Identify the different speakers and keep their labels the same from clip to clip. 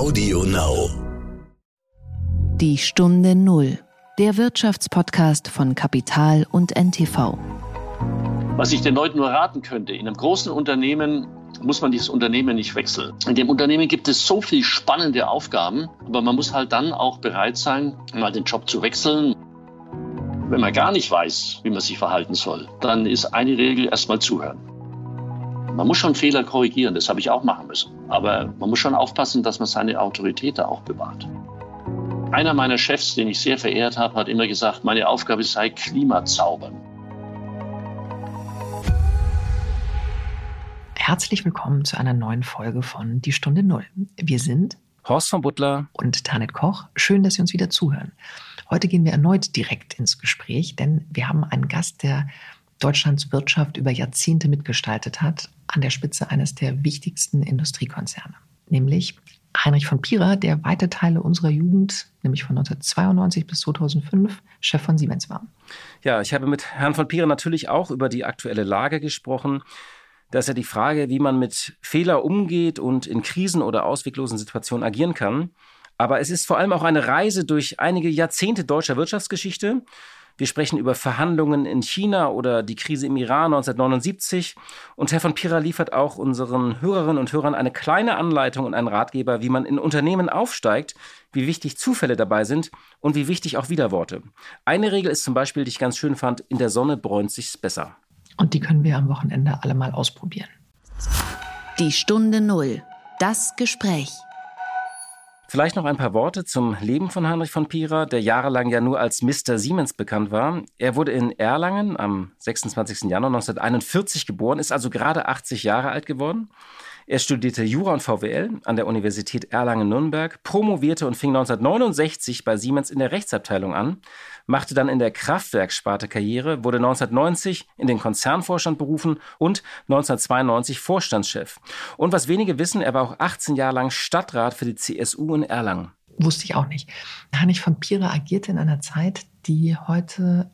Speaker 1: Audio Now.
Speaker 2: Die Stunde Null. Der Wirtschaftspodcast von Kapital und NTV.
Speaker 3: Was ich den Leuten nur raten könnte, in einem großen Unternehmen muss man dieses Unternehmen nicht wechseln. In dem Unternehmen gibt es so viele spannende Aufgaben, aber man muss halt dann auch bereit sein, mal den Job zu wechseln. Wenn man gar nicht weiß, wie man sich verhalten soll, dann ist eine Regel erstmal zuhören. Man muss schon Fehler korrigieren, das habe ich auch machen müssen. Aber man muss schon aufpassen, dass man seine Autorität da auch bewahrt. Einer meiner Chefs, den ich sehr verehrt habe, hat immer gesagt, meine Aufgabe sei Klimazaubern.
Speaker 4: Herzlich willkommen zu einer neuen Folge von Die Stunde Null. Wir sind
Speaker 5: Horst von Butler
Speaker 4: und Tanet Koch. Schön, dass Sie uns wieder zuhören. Heute gehen wir erneut direkt ins Gespräch, denn wir haben einen Gast, der Deutschlands Wirtschaft über Jahrzehnte mitgestaltet hat, an der Spitze eines der wichtigsten Industriekonzerne, nämlich Heinrich von Pira, der weite Teile unserer Jugend, nämlich von 1992 bis 2005, Chef von Siemens war.
Speaker 5: Ja, ich habe mit Herrn von Pira natürlich auch über die aktuelle Lage gesprochen. Da ist ja die Frage, wie man mit Fehler umgeht und in Krisen oder ausweglosen Situationen agieren kann. Aber es ist vor allem auch eine Reise durch einige Jahrzehnte deutscher Wirtschaftsgeschichte wir sprechen über Verhandlungen in China oder die Krise im Iran 1979. Und Herr von Pira liefert auch unseren Hörerinnen und Hörern eine kleine Anleitung und einen Ratgeber, wie man in Unternehmen aufsteigt, wie wichtig Zufälle dabei sind und wie wichtig auch Widerworte. Eine Regel ist zum Beispiel, die ich ganz schön fand, in der Sonne bräunt sich's besser.
Speaker 4: Und die können wir am Wochenende alle mal ausprobieren.
Speaker 2: Die Stunde Null. Das Gespräch.
Speaker 5: Vielleicht noch ein paar Worte zum Leben von Heinrich von Pira, der jahrelang ja nur als Mr. Siemens bekannt war. Er wurde in Erlangen am 26. Januar 1941 geboren, ist also gerade 80 Jahre alt geworden. Er studierte Jura und VWL an der Universität Erlangen-Nürnberg, promovierte und fing 1969 bei Siemens in der Rechtsabteilung an, machte dann in der Kraftwerkssparte Karriere, wurde 1990 in den Konzernvorstand berufen und 1992 Vorstandschef. Und was wenige wissen, er war auch 18 Jahre lang Stadtrat für die CSU in Erlangen.
Speaker 4: Wusste ich auch nicht. Heinrich von Pira agierte in einer Zeit, die heute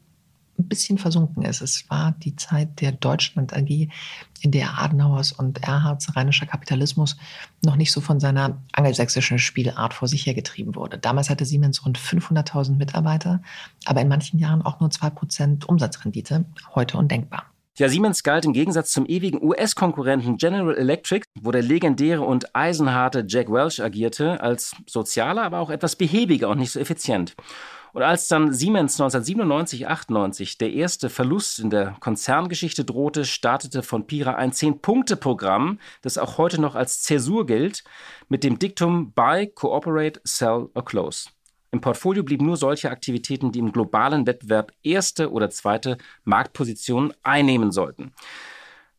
Speaker 4: ein bisschen versunken ist. Es war die Zeit der Deutschland AG, in der Adenauers und Erhards rheinischer Kapitalismus noch nicht so von seiner angelsächsischen Spielart vor sich hergetrieben wurde. Damals hatte Siemens rund 500.000 Mitarbeiter, aber in manchen Jahren auch nur 2% Umsatzrendite. Heute undenkbar.
Speaker 5: Ja, Siemens galt im Gegensatz zum ewigen US-Konkurrenten General Electric, wo der legendäre und eisenharte Jack Welch agierte, als sozialer, aber auch etwas behäbiger und nicht so effizient. Und als dann Siemens 1997, 98 der erste Verlust in der Konzerngeschichte drohte, startete von Pira ein Zehn-Punkte-Programm, das auch heute noch als Zäsur gilt, mit dem Diktum Buy, Cooperate, Sell or Close. Im Portfolio blieben nur solche Aktivitäten, die im globalen Wettbewerb erste oder zweite Marktpositionen einnehmen sollten.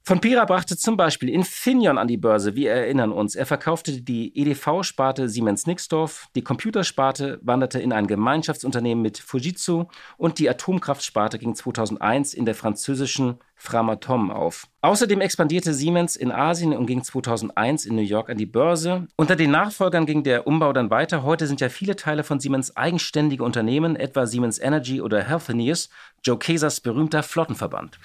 Speaker 5: Von Pira brachte zum Beispiel Infineon an die Börse, wir erinnern uns. Er verkaufte die EDV-Sparte Siemens Nixdorf, die Computersparte wanderte in ein Gemeinschaftsunternehmen mit Fujitsu und die Atomkraftsparte ging 2001 in der französischen Framatome auf. Außerdem expandierte Siemens in Asien und ging 2001 in New York an die Börse. Unter den Nachfolgern ging der Umbau dann weiter. Heute sind ja viele Teile von Siemens eigenständige Unternehmen, etwa Siemens Energy oder Healthineers, Joe Kesers berühmter Flottenverband.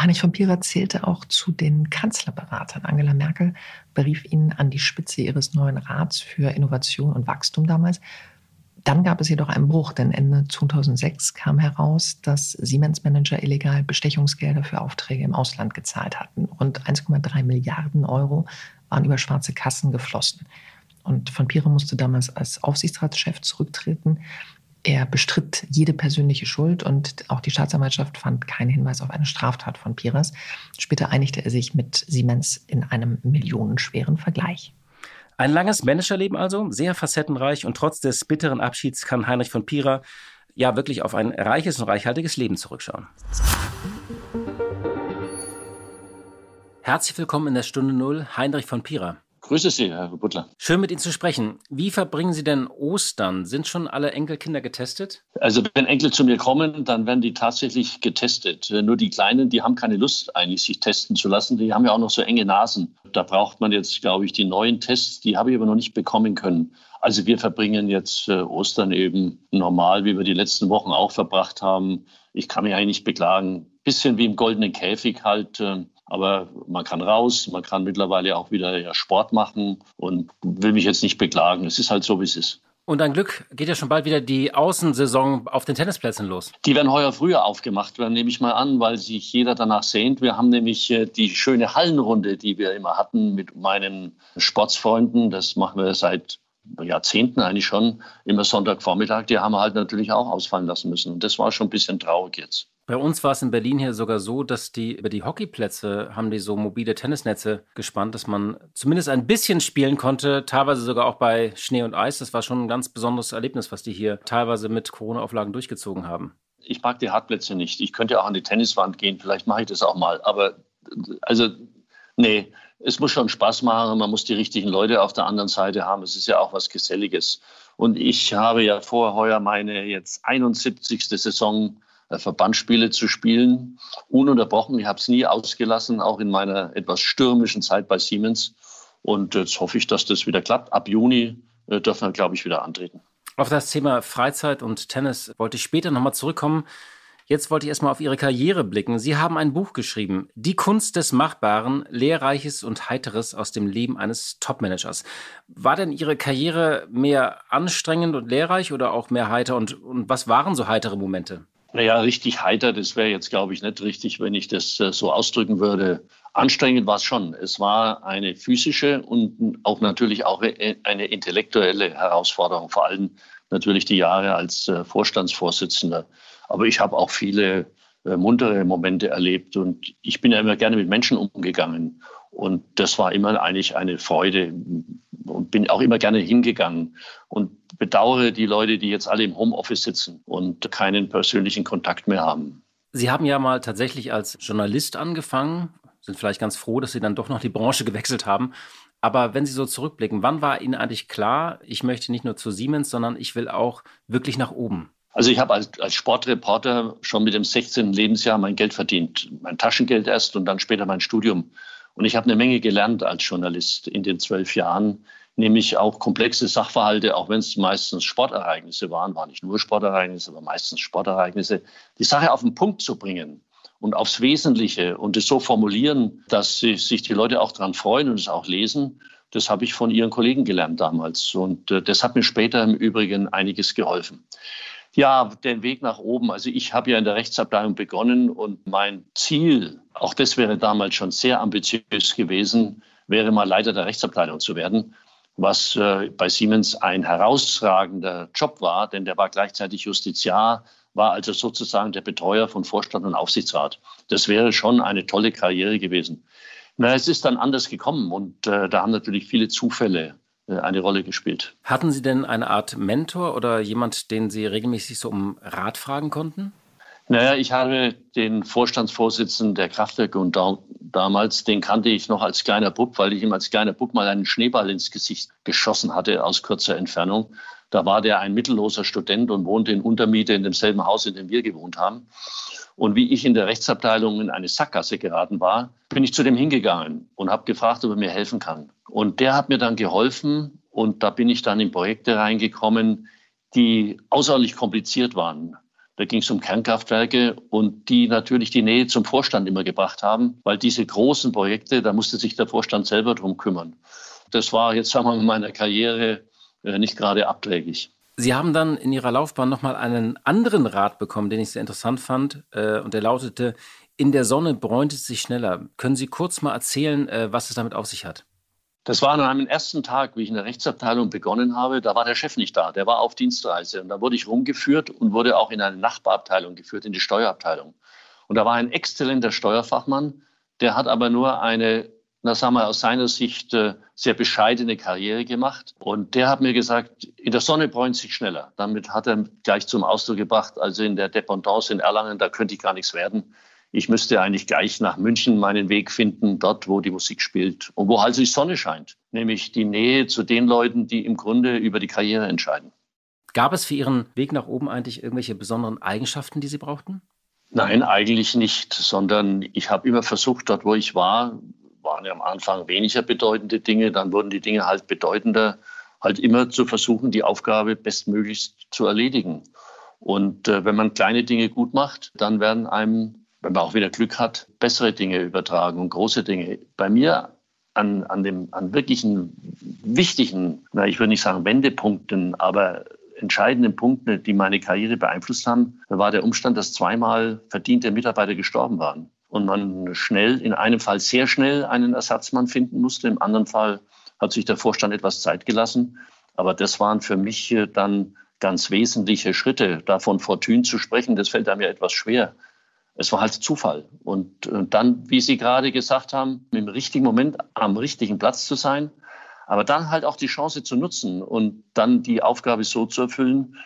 Speaker 4: Heinrich von Pira zählte auch zu den Kanzlerberatern. Angela Merkel berief ihn an die Spitze ihres neuen Rats für Innovation und Wachstum damals. Dann gab es jedoch einen Bruch, denn Ende 2006 kam heraus, dass Siemens-Manager illegal Bestechungsgelder für Aufträge im Ausland gezahlt hatten. Rund 1,3 Milliarden Euro waren über schwarze Kassen geflossen. Und von Pire musste damals als Aufsichtsratschef zurücktreten. Er bestritt jede persönliche Schuld und auch die Staatsanwaltschaft fand keinen Hinweis auf eine Straftat von Piras. Später einigte er sich mit Siemens in einem millionenschweren Vergleich.
Speaker 5: Ein langes Managerleben also, sehr facettenreich und trotz des bitteren Abschieds kann Heinrich von Pira ja wirklich auf ein reiches und reichhaltiges Leben zurückschauen. Herzlich willkommen in der Stunde Null, Heinrich von Pira.
Speaker 3: Grüße Sie, Herr Butler.
Speaker 5: Schön mit Ihnen zu sprechen. Wie verbringen Sie denn Ostern? Sind schon alle Enkelkinder getestet?
Speaker 3: Also wenn Enkel zu mir kommen, dann werden die tatsächlich getestet. Nur die Kleinen, die haben keine Lust eigentlich, sich testen zu lassen. Die haben ja auch noch so enge Nasen. Da braucht man jetzt, glaube ich, die neuen Tests. Die habe ich aber noch nicht bekommen können. Also wir verbringen jetzt äh, Ostern eben normal, wie wir die letzten Wochen auch verbracht haben. Ich kann mich eigentlich nicht beklagen. Bisschen wie im goldenen Käfig halt. Aber man kann raus, man kann mittlerweile auch wieder ja, Sport machen und will mich jetzt nicht beklagen. Es ist halt so, wie es ist.
Speaker 5: Und ein Glück geht ja schon bald wieder die Außensaison auf den Tennisplätzen los.
Speaker 3: Die werden heuer früher aufgemacht werden, nehme ich mal an, weil sich jeder danach sehnt. Wir haben nämlich äh, die schöne Hallenrunde, die wir immer hatten mit meinen Sportsfreunden. Das machen wir seit Jahrzehnten eigentlich schon, immer Sonntagvormittag. Die haben wir halt natürlich auch ausfallen lassen müssen. Und das war schon ein bisschen traurig jetzt.
Speaker 5: Bei uns war es in Berlin hier sogar so, dass die über die Hockeyplätze haben die so mobile Tennisnetze gespannt, dass man zumindest ein bisschen spielen konnte, teilweise sogar auch bei Schnee und Eis. Das war schon ein ganz besonderes Erlebnis, was die hier teilweise mit Corona-Auflagen durchgezogen haben.
Speaker 3: Ich mag die Hartplätze nicht. Ich könnte auch an die Tenniswand gehen, vielleicht mache ich das auch mal. Aber also, nee, es muss schon Spaß machen. Man muss die richtigen Leute auf der anderen Seite haben. Es ist ja auch was Geselliges. Und ich habe ja vor heuer meine jetzt 71. Saison Verbandsspiele zu spielen, ununterbrochen. Ich habe es nie ausgelassen, auch in meiner etwas stürmischen Zeit bei Siemens. Und jetzt hoffe ich, dass das wieder klappt. Ab Juni äh, dürfen wir, glaube ich, wieder antreten.
Speaker 5: Auf das Thema Freizeit und Tennis wollte ich später nochmal zurückkommen. Jetzt wollte ich erstmal auf Ihre Karriere blicken. Sie haben ein Buch geschrieben, Die Kunst des Machbaren, Lehrreiches und Heiteres aus dem Leben eines Topmanagers. War denn Ihre Karriere mehr anstrengend und lehrreich oder auch mehr heiter? Und, und was waren so heitere Momente?
Speaker 3: Naja, richtig heiter, das wäre jetzt, glaube ich, nicht richtig, wenn ich das äh, so ausdrücken würde. Anstrengend war es schon. Es war eine physische und auch natürlich auch e, eine intellektuelle Herausforderung, vor allem natürlich die Jahre als äh, Vorstandsvorsitzender. Aber ich habe auch viele äh, muntere Momente erlebt und ich bin ja immer gerne mit Menschen umgegangen. Und das war immer eigentlich eine Freude und bin auch immer gerne hingegangen und bedauere die Leute, die jetzt alle im Homeoffice sitzen und keinen persönlichen Kontakt mehr haben.
Speaker 5: Sie haben ja mal tatsächlich als Journalist angefangen, sind vielleicht ganz froh, dass Sie dann doch noch die Branche gewechselt haben. Aber wenn Sie so zurückblicken, wann war Ihnen eigentlich klar, ich möchte nicht nur zu Siemens, sondern ich will auch wirklich nach oben?
Speaker 3: Also ich habe als, als Sportreporter schon mit dem 16. Lebensjahr mein Geld verdient. Mein Taschengeld erst und dann später mein Studium. Und ich habe eine Menge gelernt als Journalist in den zwölf Jahren, nämlich auch komplexe Sachverhalte, auch wenn es meistens Sportereignisse waren, waren nicht nur Sportereignisse, aber meistens Sportereignisse, die Sache auf den Punkt zu bringen und aufs Wesentliche und es so formulieren, dass sich die Leute auch daran freuen und es auch lesen. Das habe ich von Ihren Kollegen gelernt damals. Und äh, das hat mir später im Übrigen einiges geholfen. Ja, den Weg nach oben. Also ich habe ja in der Rechtsabteilung begonnen und mein Ziel, auch das wäre damals schon sehr ambitiös gewesen, wäre mal Leiter der Rechtsabteilung zu werden, was äh, bei Siemens ein herausragender Job war, denn der war gleichzeitig Justiziar, war also sozusagen der Betreuer von Vorstand und Aufsichtsrat. Das wäre schon eine tolle Karriere gewesen. Na, es ist dann anders gekommen und äh, da haben natürlich viele Zufälle eine Rolle gespielt.
Speaker 5: Hatten Sie denn eine Art Mentor oder jemand, den Sie regelmäßig so um Rat fragen konnten?
Speaker 3: Naja, ich habe den Vorstandsvorsitzenden der Kraftwerke und da, damals, den kannte ich noch als kleiner Bub, weil ich ihm als kleiner Bub mal einen Schneeball ins Gesicht geschossen hatte aus kurzer Entfernung. Da war der ein mittelloser Student und wohnte in Untermiete in demselben Haus, in dem wir gewohnt haben. Und wie ich in der Rechtsabteilung in eine Sackgasse geraten war, bin ich zu dem hingegangen und habe gefragt, ob er mir helfen kann. Und der hat mir dann geholfen und da bin ich dann in Projekte reingekommen, die außerordentlich kompliziert waren. Da ging es um Kernkraftwerke und die natürlich die Nähe zum Vorstand immer gebracht haben, weil diese großen Projekte, da musste sich der Vorstand selber drum kümmern. Das war jetzt, sagen wir mal, in meiner Karriere äh, nicht gerade abträglich.
Speaker 5: Sie haben dann in Ihrer Laufbahn nochmal einen anderen Rat bekommen, den ich sehr interessant fand. Äh, und der lautete, in der Sonne bräunt es sich schneller. Können Sie kurz mal erzählen, äh, was es damit auf sich hat?
Speaker 3: Das war an einem ersten Tag, wie ich in der Rechtsabteilung begonnen habe. Da war der Chef nicht da, der war auf Dienstreise. Und da wurde ich rumgeführt und wurde auch in eine Nachbarabteilung geführt, in die Steuerabteilung. Und da war ein exzellenter Steuerfachmann, der hat aber nur eine na sagen wir, aus seiner Sicht äh, sehr bescheidene Karriere gemacht. Und der hat mir gesagt, in der Sonne bräunt sich schneller. Damit hat er gleich zum Ausdruck gebracht, also in der Dependance in Erlangen, da könnte ich gar nichts werden. Ich müsste eigentlich gleich nach München meinen Weg finden, dort, wo die Musik spielt und wo halt die Sonne scheint. Nämlich die Nähe zu den Leuten, die im Grunde über die Karriere entscheiden.
Speaker 5: Gab es für Ihren Weg nach oben eigentlich irgendwelche besonderen Eigenschaften, die Sie brauchten?
Speaker 3: Nein, eigentlich nicht, sondern ich habe immer versucht, dort, wo ich war, waren ja am Anfang weniger bedeutende Dinge, dann wurden die Dinge halt bedeutender, halt immer zu versuchen, die Aufgabe bestmöglichst zu erledigen. Und äh, wenn man kleine Dinge gut macht, dann werden einem wenn man auch wieder Glück hat, bessere Dinge übertragen und große Dinge. Bei mir an, an, dem, an wirklichen wichtigen, na, ich würde nicht sagen Wendepunkten, aber entscheidenden Punkten, die meine Karriere beeinflusst haben, war der Umstand, dass zweimal verdiente Mitarbeiter gestorben waren und man schnell, in einem Fall sehr schnell einen Ersatzmann finden musste, im anderen Fall hat sich der Vorstand etwas Zeit gelassen. Aber das waren für mich äh, dann ganz wesentliche Schritte. Davon Fortune zu sprechen, das fällt einem ja etwas schwer. Es war halt Zufall. Und äh, dann, wie Sie gerade gesagt haben, im richtigen Moment am richtigen Platz zu sein, aber dann halt auch die Chance zu nutzen und dann die Aufgabe so zu erfüllen,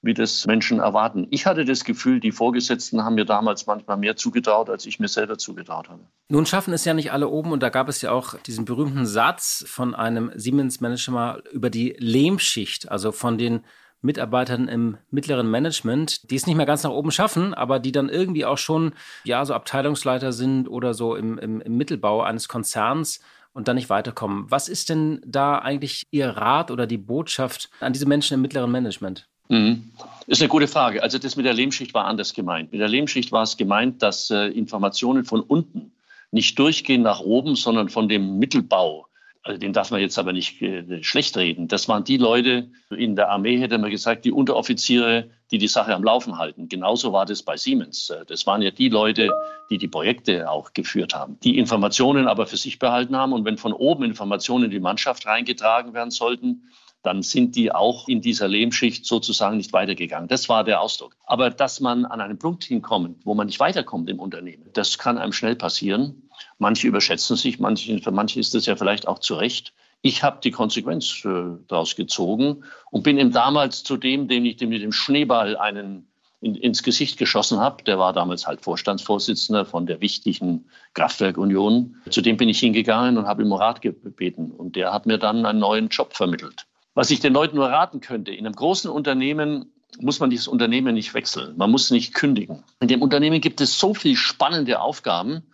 Speaker 3: wie das Menschen erwarten. Ich hatte das Gefühl, die Vorgesetzten haben mir damals manchmal mehr zugetraut, als ich mir selber zugetraut habe.
Speaker 5: Nun schaffen es ja nicht alle oben und da gab es ja auch diesen berühmten Satz von einem Siemens-Manager über die Lehmschicht, also von den Mitarbeitern im mittleren Management, die es nicht mehr ganz nach oben schaffen, aber die dann irgendwie auch schon ja so Abteilungsleiter sind oder so im, im, im Mittelbau eines Konzerns und dann nicht weiterkommen. Was ist denn da eigentlich Ihr Rat oder die Botschaft an diese Menschen im mittleren Management?
Speaker 3: Mhm. Ist eine gute Frage. Also das mit der Lehmschicht war anders gemeint. Mit der Lehmschicht war es gemeint, dass äh, Informationen von unten nicht durchgehen nach oben, sondern von dem Mittelbau. Also den darf man jetzt aber nicht äh, schlecht reden. Das waren die Leute in der Armee, hätte man gesagt, die Unteroffiziere, die die Sache am Laufen halten. Genauso war das bei Siemens. Äh, das waren ja die Leute, die die Projekte auch geführt haben, die Informationen aber für sich behalten haben. Und wenn von oben Informationen in die Mannschaft reingetragen werden sollten, dann sind die auch in dieser Lehmschicht sozusagen nicht weitergegangen. Das war der Ausdruck. Aber dass man an einen Punkt hinkommt, wo man nicht weiterkommt im Unternehmen, das kann einem schnell passieren. Manche überschätzen sich, manche, für manche ist das ja vielleicht auch zu Recht. Ich habe die Konsequenz äh, daraus gezogen und bin ihm damals zu dem, dem ich mit dem Schneeball einen in, ins Gesicht geschossen habe. Der war damals halt Vorstandsvorsitzender von der wichtigen Kraftwerkunion. Zu dem bin ich hingegangen und habe ihm Rat gebeten. Und der hat mir dann einen neuen Job vermittelt. Was ich den Leuten nur raten könnte, in einem großen Unternehmen muss man dieses Unternehmen nicht wechseln. Man muss nicht kündigen. In dem Unternehmen gibt es so viele spannende Aufgaben,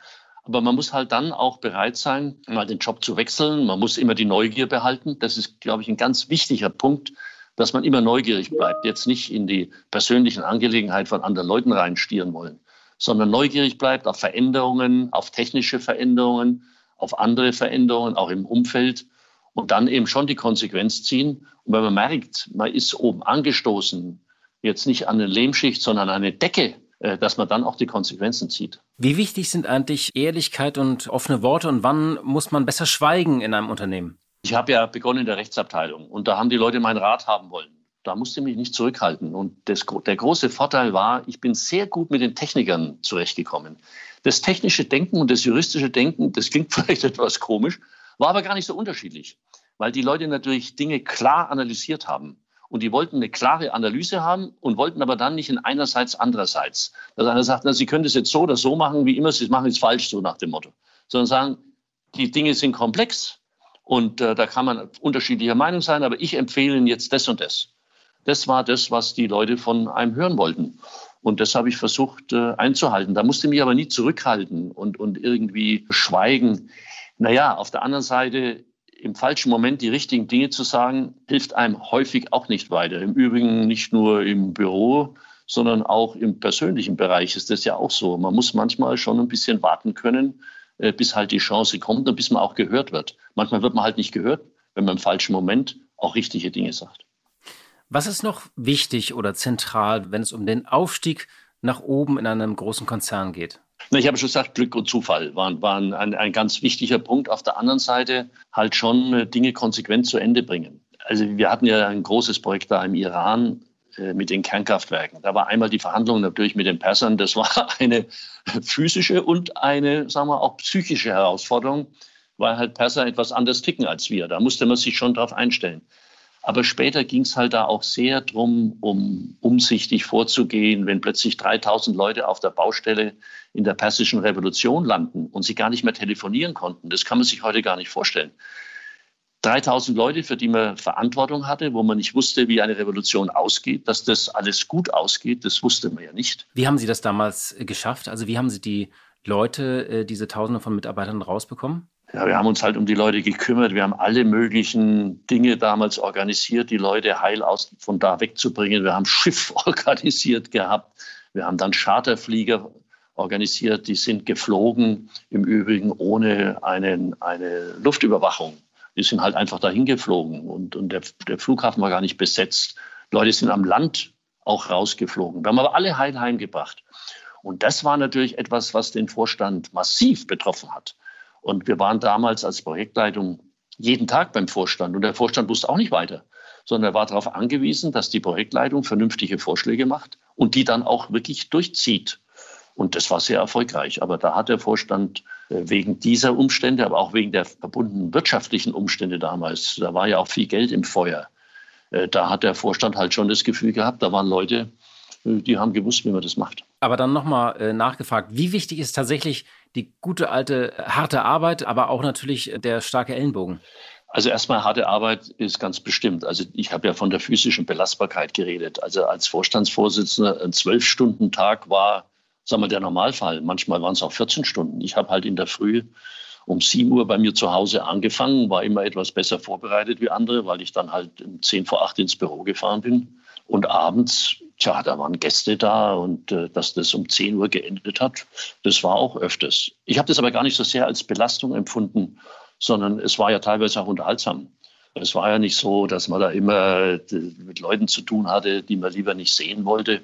Speaker 3: aber man muss halt dann auch bereit sein, mal den Job zu wechseln. Man muss immer die Neugier behalten. Das ist, glaube ich, ein ganz wichtiger Punkt, dass man immer neugierig bleibt. Jetzt nicht in die persönlichen Angelegenheiten von anderen Leuten reinstieren wollen, sondern neugierig bleibt auf Veränderungen, auf technische Veränderungen, auf andere Veränderungen, auch im Umfeld und dann eben schon die Konsequenz ziehen. Und wenn man merkt, man ist oben angestoßen, jetzt nicht an eine Lehmschicht, sondern an eine Decke, dass man dann auch die Konsequenzen zieht.
Speaker 5: Wie wichtig sind eigentlich Ehrlichkeit und offene Worte und wann muss man besser schweigen in einem Unternehmen?
Speaker 3: Ich habe ja begonnen in der Rechtsabteilung und da haben die Leute meinen Rat haben wollen. Da musste ich mich nicht zurückhalten. Und das, der große Vorteil war, ich bin sehr gut mit den Technikern zurechtgekommen. Das technische Denken und das juristische Denken, das klingt vielleicht etwas komisch, war aber gar nicht so unterschiedlich, weil die Leute natürlich Dinge klar analysiert haben. Und die wollten eine klare Analyse haben und wollten aber dann nicht in einerseits, andererseits. Dass einer sagt, na, Sie können das jetzt so oder so machen, wie immer, Sie machen es falsch, so nach dem Motto. Sondern sagen, die Dinge sind komplex und äh, da kann man unterschiedlicher Meinung sein, aber ich empfehle Ihnen jetzt das und das. Das war das, was die Leute von einem hören wollten. Und das habe ich versucht äh, einzuhalten. Da musste ich mich aber nie zurückhalten und, und irgendwie schweigen. Naja, auf der anderen Seite im falschen Moment die richtigen Dinge zu sagen, hilft einem häufig auch nicht weiter. Im Übrigen nicht nur im Büro, sondern auch im persönlichen Bereich ist das ja auch so. Man muss manchmal schon ein bisschen warten können, äh, bis halt die Chance kommt und bis man auch gehört wird. Manchmal wird man halt nicht gehört, wenn man im falschen Moment auch richtige Dinge sagt.
Speaker 5: Was ist noch wichtig oder zentral, wenn es um den Aufstieg nach oben in einem großen Konzern geht?
Speaker 3: Ich habe schon gesagt, Glück und Zufall waren, waren ein, ein ganz wichtiger Punkt. Auf der anderen Seite halt schon äh, Dinge konsequent zu Ende bringen. Also wir hatten ja ein großes Projekt da im Iran äh, mit den Kernkraftwerken. Da war einmal die Verhandlung natürlich mit den Persern. Das war eine physische und eine, sagen wir, auch psychische Herausforderung, weil halt Perser etwas anders ticken als wir. Da musste man sich schon darauf einstellen. Aber später ging es halt da auch sehr drum, um umsichtig vorzugehen, wenn plötzlich 3000 Leute auf der Baustelle in der persischen Revolution landen und sie gar nicht mehr telefonieren konnten. Das kann man sich heute gar nicht vorstellen. 3000 Leute, für die man Verantwortung hatte, wo man nicht wusste, wie eine Revolution ausgeht, dass das alles gut ausgeht, das wusste man ja nicht.
Speaker 5: Wie haben Sie das damals geschafft? Also wie haben Sie die Leute, äh, diese Tausende von Mitarbeitern rausbekommen?
Speaker 3: Ja, wir haben uns halt um die Leute gekümmert. Wir haben alle möglichen Dinge damals organisiert, die Leute heil aus, von da wegzubringen. Wir haben Schiff organisiert gehabt. Wir haben dann Charterflieger organisiert. Die sind geflogen, im Übrigen ohne einen, eine Luftüberwachung. Die sind halt einfach dahin geflogen und, und der, der Flughafen war gar nicht besetzt. Leute sind am Land auch rausgeflogen. Wir haben aber alle heil heimgebracht. Und das war natürlich etwas, was den Vorstand massiv betroffen hat. Und wir waren damals als Projektleitung jeden Tag beim Vorstand und der Vorstand wusste auch nicht weiter, sondern er war darauf angewiesen, dass die Projektleitung vernünftige Vorschläge macht und die dann auch wirklich durchzieht. Und das war sehr erfolgreich. Aber da hat der Vorstand äh, wegen dieser Umstände, aber auch wegen der verbundenen wirtschaftlichen Umstände damals, da war ja auch viel Geld im Feuer, äh, da hat der Vorstand halt schon das Gefühl gehabt, da waren Leute, die haben gewusst, wie man das macht.
Speaker 5: Aber dann nochmal äh, nachgefragt, wie wichtig ist tatsächlich die gute alte harte Arbeit, aber auch natürlich der starke Ellenbogen?
Speaker 3: Also erstmal harte Arbeit ist ganz bestimmt. Also ich habe ja von der physischen Belastbarkeit geredet. Also als Vorstandsvorsitzender ein Zwölf-Stunden-Tag war, sagen wir, der Normalfall. Manchmal waren es auch 14 Stunden. Ich habe halt in der Früh um 7 Uhr bei mir zu Hause angefangen, war immer etwas besser vorbereitet wie andere, weil ich dann halt um 10 vor 8 ins Büro gefahren bin. Und abends, tja, da waren Gäste da und äh, dass das um 10 Uhr geendet hat, das war auch öfters. Ich habe das aber gar nicht so sehr als Belastung empfunden, sondern es war ja teilweise auch unterhaltsam. Es war ja nicht so, dass man da immer äh, mit Leuten zu tun hatte, die man lieber nicht sehen wollte,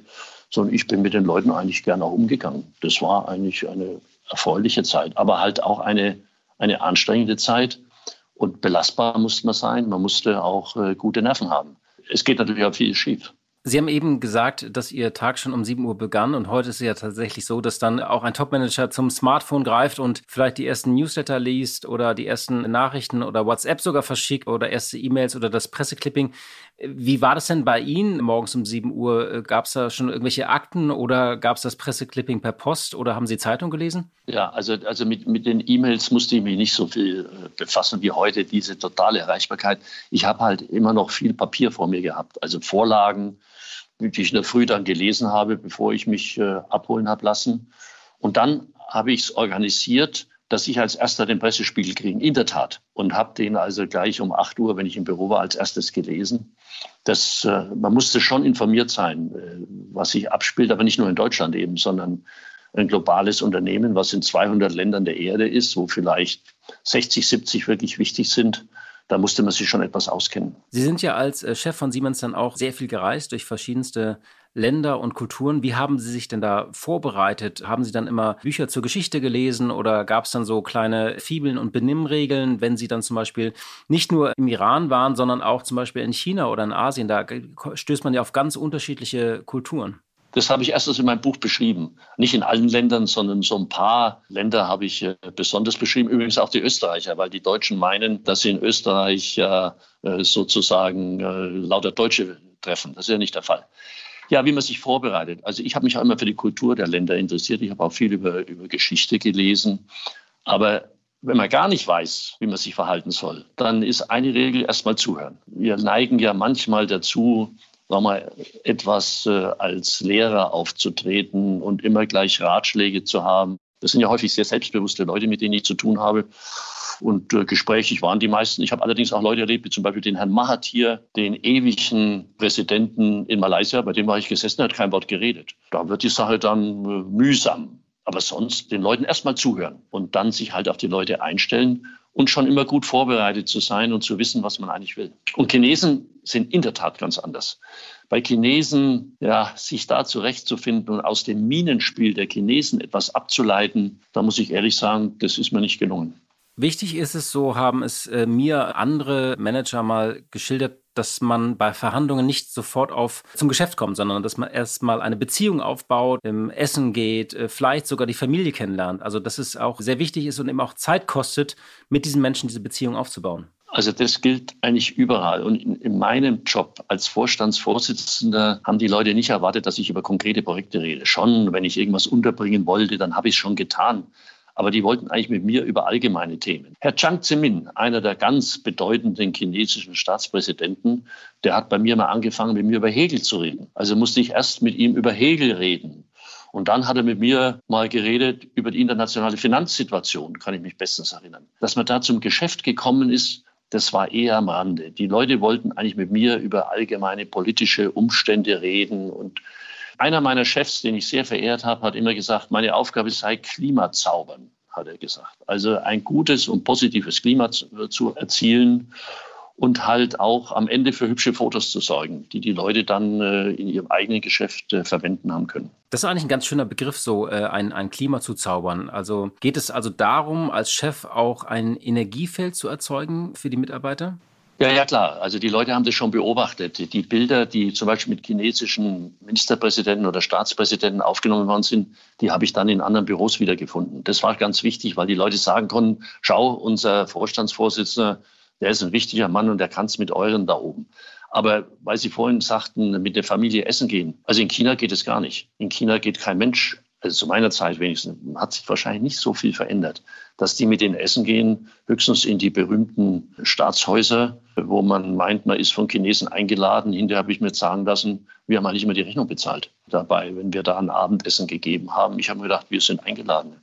Speaker 3: sondern ich bin mit den Leuten eigentlich gerne auch umgegangen. Das war eigentlich eine erfreuliche Zeit, aber halt auch eine, eine anstrengende Zeit. Und belastbar musste man sein. Man musste auch äh, gute Nerven haben es geht natürlich auch viel schief.
Speaker 5: Sie haben eben gesagt, dass Ihr Tag schon um 7 Uhr begann und heute ist es ja tatsächlich so, dass dann auch ein Topmanager zum Smartphone greift und vielleicht die ersten Newsletter liest oder die ersten Nachrichten oder WhatsApp sogar verschickt oder erste E-Mails oder das Presseclipping. Wie war das denn bei Ihnen morgens um 7 Uhr? Gab es da schon irgendwelche Akten oder gab es das Presseclipping per Post oder haben Sie Zeitung gelesen?
Speaker 3: Ja, also, also mit, mit den E-Mails musste ich mich nicht so viel äh, befassen wie heute, diese totale Erreichbarkeit. Ich habe halt immer noch viel Papier vor mir gehabt, also Vorlagen, die ich in der Früh dann gelesen habe, bevor ich mich äh, abholen habe lassen. Und dann habe ich es organisiert, dass ich als erster den Pressespiegel kriege. In der Tat. Und habe den also gleich um 8 Uhr, wenn ich im Büro war, als erstes gelesen. Das, äh, man musste schon informiert sein, äh, was sich abspielt, aber nicht nur in Deutschland eben, sondern ein globales Unternehmen, was in 200 Ländern der Erde ist, wo vielleicht 60, 70 wirklich wichtig sind da musste man sich schon etwas auskennen.
Speaker 5: Sie sind ja als äh, Chef von Siemens dann auch sehr viel gereist durch verschiedenste Länder und Kulturen. Wie haben Sie sich denn da vorbereitet? Haben Sie dann immer Bücher zur Geschichte gelesen oder gab es dann so kleine Fibeln und Benimmregeln, wenn Sie dann zum Beispiel nicht nur im Iran waren, sondern auch zum Beispiel in China oder in Asien? Da stößt man ja auf ganz unterschiedliche Kulturen.
Speaker 3: Das habe ich erstens in meinem Buch beschrieben. Nicht in allen Ländern, sondern so ein paar Länder habe ich äh, besonders beschrieben. Übrigens auch die Österreicher, weil die Deutschen meinen, dass sie in Österreich äh, sozusagen äh, lauter Deutsche treffen. Das ist ja nicht der Fall. Ja, wie man sich vorbereitet. Also ich habe mich auch immer für die Kultur der Länder interessiert. Ich habe auch viel über, über Geschichte gelesen. Aber wenn man gar nicht weiß, wie man sich verhalten soll, dann ist eine Regel erstmal zuhören. Wir neigen ja manchmal dazu, sagen wir, etwas äh, als Lehrer aufzutreten und immer gleich Ratschläge zu haben. Das sind ja häufig sehr selbstbewusste Leute, mit denen ich zu tun habe. Und äh, gesprächig waren die meisten. Ich habe allerdings auch Leute erlebt, wie zum Beispiel den Herrn Mahathir, den ewigen Präsidenten in Malaysia, bei dem war ich gesessen, hat kein Wort geredet. Da wird die Sache dann äh, mühsam. Aber sonst den Leuten erstmal zuhören und dann sich halt auf die Leute einstellen und schon immer gut vorbereitet zu sein und zu wissen, was man eigentlich will. Und Chinesen sind in der Tat ganz anders. Bei Chinesen, ja, sich da zurechtzufinden und aus dem Minenspiel der Chinesen etwas abzuleiten, da muss ich ehrlich sagen, das ist mir nicht gelungen.
Speaker 5: Wichtig ist es, so haben es äh, mir andere Manager mal geschildert, dass man bei Verhandlungen nicht sofort auf zum Geschäft kommt, sondern dass man erstmal eine Beziehung aufbaut, im Essen geht, äh, vielleicht sogar die Familie kennenlernt. Also dass es auch sehr wichtig ist und eben auch Zeit kostet, mit diesen Menschen diese Beziehung aufzubauen.
Speaker 3: Also das gilt eigentlich überall. Und in, in, meinem Job als Vorstandsvorsitzender haben die Leute nicht erwartet, dass ich über konkrete Projekte rede. Schon, wenn ich irgendwas unterbringen wollte, dann habe ich es schon getan aber die wollten eigentlich mit mir über allgemeine Themen. Herr Chiang Zemin, einer der ganz bedeutenden chinesischen Staatspräsidenten, der hat bei mir mal angefangen, mit mir über Hegel zu reden. Also musste ich erst mit ihm über Hegel reden. Und dann hat er mit mir mal geredet über die internationale Finanzsituation, kann ich mich bestens erinnern. Dass man da zum Geschäft gekommen ist, das war eher am Rande. Die Leute wollten eigentlich mit mir über allgemeine politische Umstände reden und Einer meiner Chefs, den ich sehr verehrt habe, hat immer gesagt, meine Aufgabe sei Klimazaubern, hat er gesagt. Also ein gutes und positives Klima zu erzielen und halt auch am Ende für hübsche Fotos zu sorgen, die die Leute dann äh, in ihrem eigenen Geschäft äh, verwenden haben können.
Speaker 5: Das ist eigentlich ein ganz schöner Begriff, so äh, ein, ein Klima zu zaubern. Also geht es also darum, als Chef auch ein Energiefeld zu erzeugen für die Mitarbeiter?
Speaker 3: Ja, ja, klar. Also die Leute haben das schon beobachtet. Die Bilder, die zum Beispiel mit chinesischen Ministerpräsidenten oder Staatspräsidenten aufgenommen worden sind, die habe ich dann in anderen Büros wiedergefunden. Das war ganz wichtig, weil die Leute sagen konnten, schau, unser Vorstandsvorsitzender der ist ein wichtiger Mann und der kann es mit euren da oben. Aber weil Sie vorhin sagten, mit der Familie essen gehen. Also in China geht es gar nicht. In China geht kein Mensch, also zu meiner Zeit wenigstens, hat sich wahrscheinlich nicht so viel verändert, dass die mit denen essen gehen, höchstens in die berühmten Staatshäuser, wo man meint, man ist von Chinesen eingeladen. Hinterher habe ich mir sagen lassen, wir haben eigentlich immer die Rechnung bezahlt dabei, wenn wir da ein Abendessen gegeben haben. Ich habe mir gedacht, wir sind eingeladen.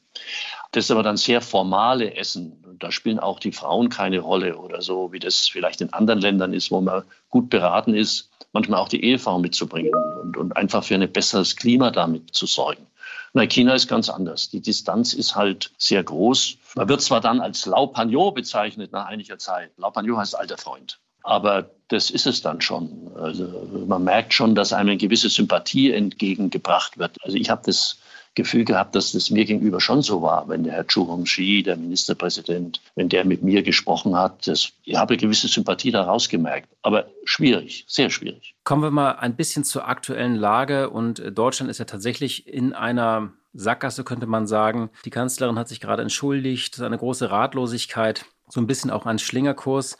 Speaker 3: Das ist aber dann sehr formale Essen. Da spielen auch die Frauen keine Rolle oder so, wie das vielleicht in anderen Ländern ist, wo man gut beraten ist, manchmal auch die Ehefrau mitzubringen und, und einfach für ein besseres Klima damit zu sorgen. Na, China ist ganz anders. Die Distanz ist halt sehr groß. Man wird zwar dann als Lau Pagnot bezeichnet nach einiger Zeit. Lau Pagnot heißt alter Freund. Aber das ist es dann schon. Also man merkt schon, dass einem eine gewisse Sympathie entgegengebracht wird. Also ich habe das Gefühl gehabt, dass das mir gegenüber schon so war, wenn der Herr Chu Hongxi, der Ministerpräsident, wenn der mit mir gesprochen hat. Das, ich habe gewisse Sympathie daraus gemerkt, aber schwierig, sehr schwierig.
Speaker 5: Kommen wir mal ein bisschen zur aktuellen Lage und Deutschland ist ja tatsächlich in einer Sackgasse, könnte man sagen. Die Kanzlerin hat sich gerade entschuldigt, eine große Ratlosigkeit, so ein bisschen auch ein Schlingerkurs.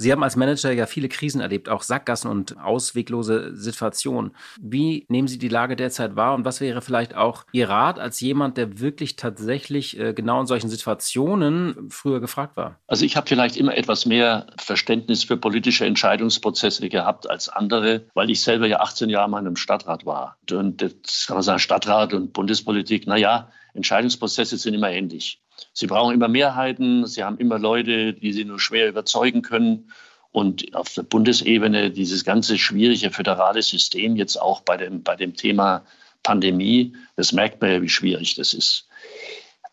Speaker 5: Sie haben als Manager ja viele Krisen erlebt, auch Sackgassen und ausweglose Situationen. Wie nehmen Sie die Lage derzeit wahr und was wäre vielleicht auch Ihr Rat als jemand, der wirklich tatsächlich äh, genau in solchen Situationen früher gefragt war?
Speaker 3: Also ich habe vielleicht immer etwas mehr Verständnis für politische Entscheidungsprozesse gehabt als andere, weil ich selber ja 18 Jahre mal im Stadtrat war. Und jetzt kann man sagen, Stadtrat und Bundespolitik, naja, Entscheidungsprozesse sind immer ähnlich. Sie brauchen immer Mehrheiten, sie haben immer Leute, die sie nur schwer überzeugen können. Und auf der Bundesebene dieses ganze schwierige föderale System jetzt auch bei dem, bei dem Thema Pandemie, das merkt man ja, wie schwierig das ist.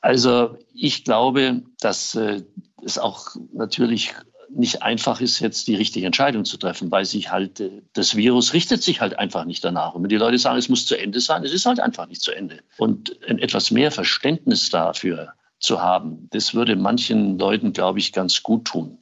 Speaker 3: Also ich glaube, dass äh, es auch natürlich nicht einfach ist, jetzt die richtige Entscheidung zu treffen, weil sich halt äh, das Virus richtet sich halt einfach nicht danach. Und wenn die Leute sagen, es muss zu Ende sein, es ist halt einfach nicht zu Ende. Und etwas mehr Verständnis dafür zu haben, das würde manchen Leuten, glaube ich, ganz gut tun.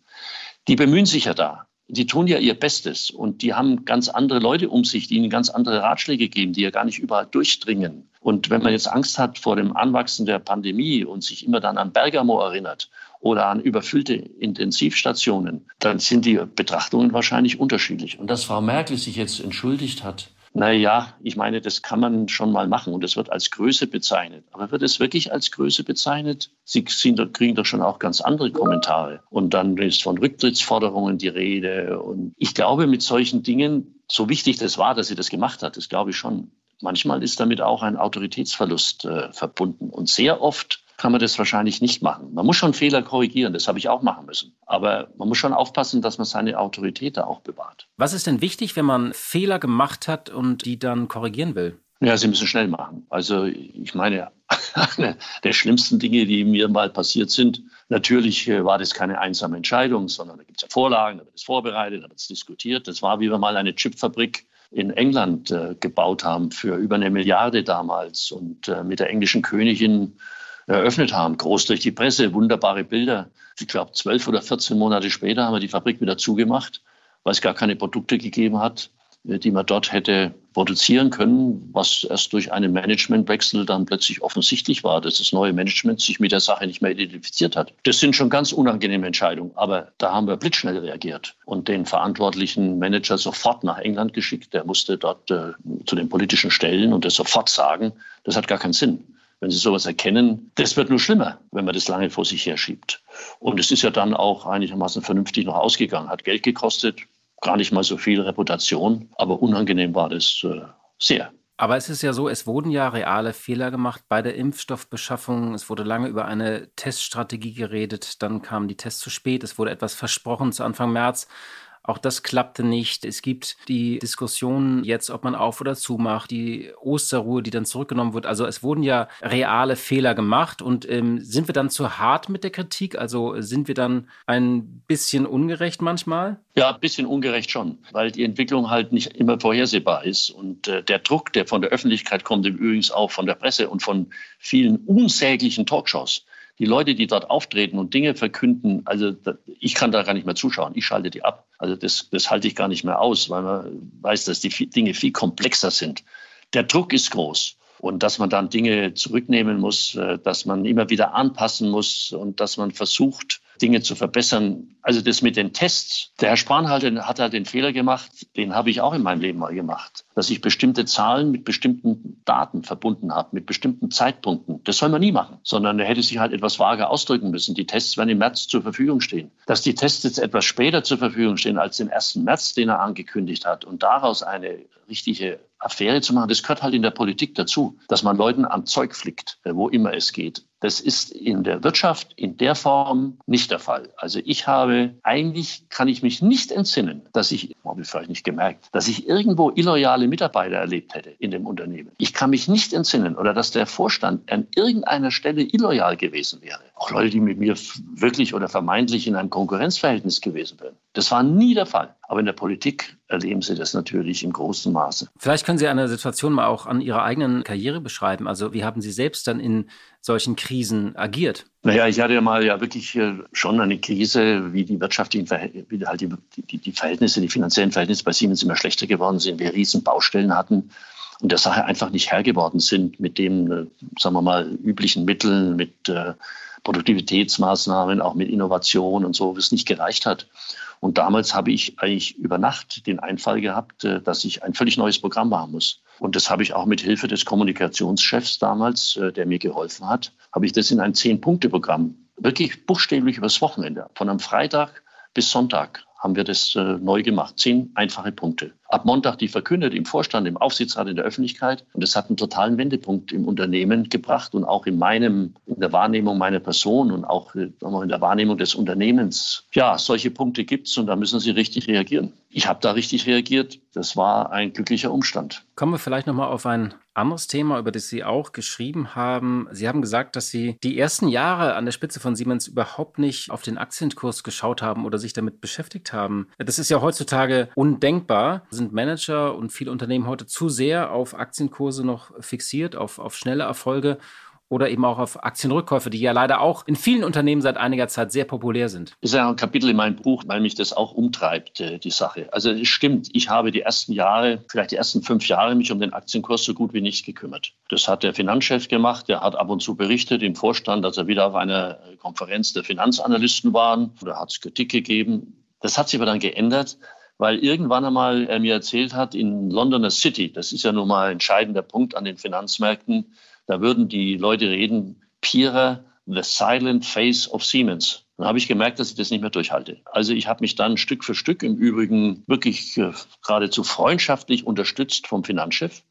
Speaker 3: Die bemühen sich ja da. Die tun ja ihr Bestes und die haben ganz andere Leute um sich, die ihnen ganz andere Ratschläge geben, die ja gar nicht überall durchdringen. Und wenn man jetzt Angst hat vor dem Anwachsen der Pandemie und sich immer dann an Bergamo erinnert oder an überfüllte Intensivstationen, dann sind die Betrachtungen wahrscheinlich unterschiedlich. Und dass Frau Merkel sich jetzt entschuldigt hat, naja, ich meine, das kann man schon mal machen und das wird als Größe bezeichnet. Aber wird es wirklich als Größe bezeichnet? Sie kriegen doch schon auch ganz andere Kommentare. Und dann ist von Rücktrittsforderungen die Rede. Und ich glaube, mit solchen Dingen, so wichtig das war, dass sie das gemacht hat, das glaube ich schon. Manchmal ist damit auch ein Autoritätsverlust äh, verbunden. Und sehr oft kann man das wahrscheinlich nicht machen. Man muss schon Fehler korrigieren, das habe ich auch machen müssen. Aber man muss schon aufpassen, dass man seine Autorität da auch bewahrt.
Speaker 5: Was ist denn wichtig, wenn man Fehler gemacht hat und die dann korrigieren will?
Speaker 3: Ja, sie müssen schnell machen. Also ich meine, eine der schlimmsten Dinge, die mir mal passiert sind, natürlich äh, war das keine einsame Entscheidung, sondern da gibt es ja Vorlagen, da wird es vorbereitet, da wird es diskutiert. Das war, wie wir mal eine Chipfabrik in England äh, gebaut haben für über eine Milliarde damals und äh, mit der englischen Königin eröffnet haben. Groß durch die Presse, wunderbare Bilder. Ich glaube, zwölf oder 14 Monate später haben wir die Fabrik wieder zugemacht, weil es gar keine Produkte gegeben hat, äh, die man dort hätte produzieren können, was erst durch einen Managementwechsel dann plötzlich offensichtlich war, dass das neue Management sich mit der Sache nicht mehr identifiziert hat. Das sind schon ganz unangenehme Entscheidungen, aber da haben wir blitzschnell reagiert und den verantwortlichen Manager sofort nach England geschickt. Der musste dort äh, zu den politischen Stellen und das sofort sagen, das hat gar keinen Sinn wenn Sie sowas erkennen, das wird nur schlimmer, wenn man das lange vor sich herschiebt. Und es ist ja dann auch einigermaßen vernünftig noch ausgegangen, hat Geld gekostet, gar nicht mal so viel Reputation, aber unangenehm war das äh, sehr.
Speaker 5: Aber es ist ja so, es wurden ja reale Fehler gemacht bei der Impfstoffbeschaffung. Es wurde lange über eine Teststrategie geredet. Dann kamen die Tests zu spät. Es wurde etwas versprochen zu Anfang März. Auch das klappte nicht. Es gibt die Diskussion jetzt, ob man auf oder zu macht, die Osterruhe, die dann zurückgenommen wird. Also es wurden ja reale Fehler gemacht und ähm, sind wir dann zu hart mit der Kritik? Also sind wir dann ein bisschen ungerecht manchmal?
Speaker 3: Ja, ein bisschen ungerecht schon, weil die Entwicklung halt nicht immer vorhersehbar ist. Und äh, der Druck, der von der Öffentlichkeit kommt, übrigens auch von der Presse und von vielen unsäglichen Talkshows, die Leute, die dort auftreten und Dinge verkünden, also ich kann da gar nicht mehr zuschauen. Ich schalte die ab. Also das, das halte ich gar nicht mehr aus, weil man weiß, dass die Dinge viel komplexer sind. Der Druck ist groß. Und dass man dann Dinge zurücknehmen muss, äh, dass man immer wieder anpassen muss und dass man versucht, Dinge zu verbessern. Also das mit den Tests. Der Herr Spahn hat, hat halt den Fehler gemacht, den habe ich auch in meinem Leben mal gemacht, dass ich bestimmte Zahlen mit bestimmten Daten verbunden habe, mit bestimmten Zeitpunkten. Das soll man nie machen, sondern er hätte sich halt etwas vager ausdrücken müssen. Die Tests werden im März zur Verfügung stehen. Dass die Tests jetzt etwas später zur Verfügung stehen als den 1. März, den er angekündigt hat und daraus eine richtige Affäre zu machen, das gehört halt in der Politik dazu, dass man Leuten am Zeug flickt, wo immer es geht. Das ist in der Wirtschaft in der Form nicht der Fall. Also ich habe, eigentlich kann ich mich nicht entsinnen, dass ich, habe ich vielleicht nicht gemerkt, dass ich irgendwo illoyale Mitarbeiter erlebt hätte in dem Unternehmen. Ich kann mich nicht entsinnen oder dass der Vorstand an irgendeiner Stelle illoyal gewesen wäre. Auch Leute, die mit mir wirklich oder vermeintlich in einem Konkurrenzverhältnis gewesen wären. Das war nie der Fall. Aber in der Politik erleben Sie das natürlich im großen Maße.
Speaker 5: Vielleicht können Sie eine Situation mal auch an Ihrer eigenen Karriere beschreiben. Also wie haben Sie selbst dann in solchen Krisen agiert?
Speaker 3: Naja, ich hatte ja mal ja wirklich äh, schon eine Krise, wie die wirtschaftlichen Verhältnisse, wie halt die, die, die Verhältnisse, die finanziellen Verhältnisse bei Siemens immer schlechter geworden sind. Wir riesen Baustellen hatten und der Sache einfach nicht Herr geworden sind mit dem, äh, sagen wir mal, üblichen Mitteln, mit äh, Produktivitätsmaßnahmen, auch mit Innovation und so, es nicht gereicht hat. Und damals habe ich eigentlich über Nacht den Einfall gehabt, äh, dass ich ein völlig neues Programm machen muss. Und das habe ich auch mit Hilfe des Kommunikationschefs damals, äh, der mir geholfen hat, habe ich das in ein Zehn-Punkte-Programm wirklich buchstäblich übers Wochenende, von am Freitag bis Sonntag haben wir das äh, neu gemacht. Zehn einfache Punkte. Ab Montag die verkündet im Vorstand, im Aufsichtsrat, in der Öffentlichkeit. Und das hat einen totalen Wendepunkt im Unternehmen gebracht und auch in meinem, in der Wahrnehmung meiner Person und auch äh, in der Wahrnehmung des Unternehmens. Ja, solche Punkte gibt es und da müssen Sie richtig reagieren. Ich habe da richtig reagiert. Das war ein glücklicher Umstand.
Speaker 5: Kommen wir vielleicht nochmal auf ein anderes Thema, über das Sie auch geschrieben haben. Sie haben gesagt, dass Sie die ersten Jahre an der Spitze von Siemens überhaupt nicht auf den Aktienkurs geschaut haben oder sich damit beschäftigt haben. Das ist ja heutzutage undenkbar. Sind Manager und viele Unternehmen heute zu sehr auf Aktienkurse noch fixiert, auf, auf schnelle Erfolge oder eben auch auf Aktienrückkäufe, die ja leider auch in vielen Unternehmen seit einiger Zeit sehr populär sind.
Speaker 3: Das ist ja ein Kapitel in meinem Buch, weil mich das auch umtreibt, äh, die Sache. Also es stimmt, ich habe die ersten Jahre, vielleicht die ersten fünf Jahre, mich um den Aktienkurs so gut wie nicht gekümmert. Das hat der Finanzchef gemacht, der hat ab und zu berichtet im Vorstand, dass er wieder auf einer Konferenz der Finanzanalysten war oder hat es Kritik gegeben. Das hat sich aber dann geändert, weil irgendwann einmal er mir erzählt hat, in Londoner City, das ist ja nun mal ein entscheidender Punkt an den Finanzmärkten, da würden die Leute reden, Pira, the silent face of Siemens. Dann habe ich gemerkt, dass ich das nicht mehr durchhalte. Also ich habe mich dann Stück für Stück im Übrigen wirklich äh, geradezu freundschaftlich unterstützt vom Finanzchef,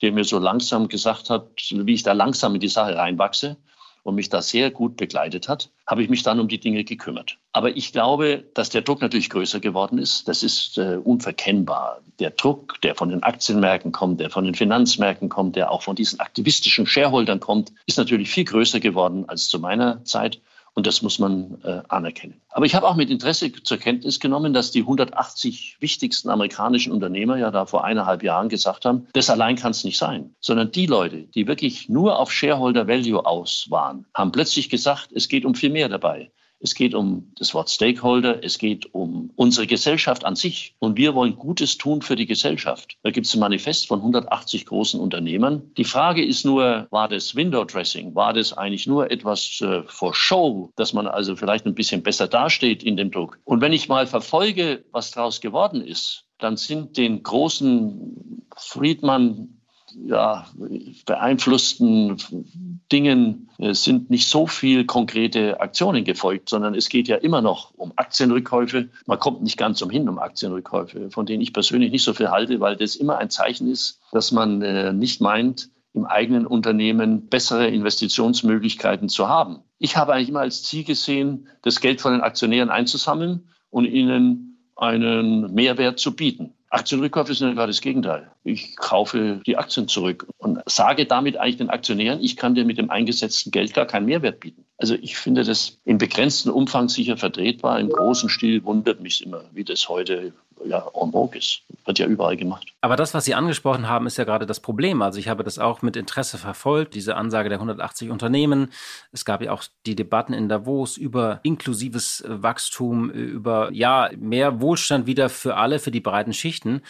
Speaker 3: der mir so langsam gesagt hat, wie ich da langsam in die Sache reinwachse und mich da sehr gut begleitet hat, habe ich mich dann um die Dinge gekümmert. Aber ich glaube, dass der Druck natürlich größer geworden ist. Das ist äh, unverkennbar. Der Druck, der von den Aktienmärkten kommt, der von den Finanzmärkten kommt, der auch von diesen aktivistischen Shareholdern kommt, ist natürlich viel größer geworden als zu meiner Zeit. Und das muss man äh, anerkennen. Aber ich habe auch mit Interesse zur Kenntnis genommen, dass die 180 wichtigsten amerikanischen Unternehmer ja da vor eineinhalb Jahren gesagt haben, das allein kann es nicht sein, sondern die Leute, die wirklich nur auf Shareholder Value aus waren, haben plötzlich gesagt, es geht um viel mehr dabei. Es geht um das Wort Stakeholder, es geht um unsere Gesellschaft an sich. Und wir wollen Gutes tun für die Gesellschaft. Da gibt es ein Manifest von 180 großen Unternehmern. Die Frage ist nur, war das Window Dressing? War das eigentlich nur etwas äh, for Show, dass man also vielleicht ein bisschen besser dasteht in dem Druck? Und wenn ich mal verfolge, was daraus geworden ist, dann sind den großen Friedman, ja, beeinflussten Dingen äh, sind nicht so viel konkrete Aktionen gefolgt, sondern es geht ja immer noch um Aktienrückkäufe. Man kommt nicht ganz umhin um Aktienrückkäufe, von denen ich persönlich nicht so viel halte, weil das immer ein Zeichen ist, dass man äh, nicht meint, im eigenen Unternehmen bessere Investitionsmöglichkeiten zu haben. Ich habe eigentlich immer als Ziel gesehen, das Geld von den Aktionären einzusammeln und ihnen einen Mehrwert zu bieten. Aktienrückkauf ist gerade das Gegenteil. Ich kaufe die Aktien zurück und sage damit eigentlich den Aktionären, ich kann dir mit dem eingesetzten Geld gar keinen Mehrwert bieten. Also ich finde das im begrenzten Umfang sicher vertretbar. Im großen Stil wundert mich immer, wie das heute ja en vogue ist. Wird ja überall gemacht.
Speaker 5: Aber das, was Sie angesprochen haben, ist ja gerade das Problem. Also ich habe das auch mit Interesse verfolgt, diese Ansage der 180 Unternehmen. Es gab ja auch die Debatten in Davos über inklusives Wachstum, über ja mehr Wohlstand wieder für alle, für die breiten Schichten.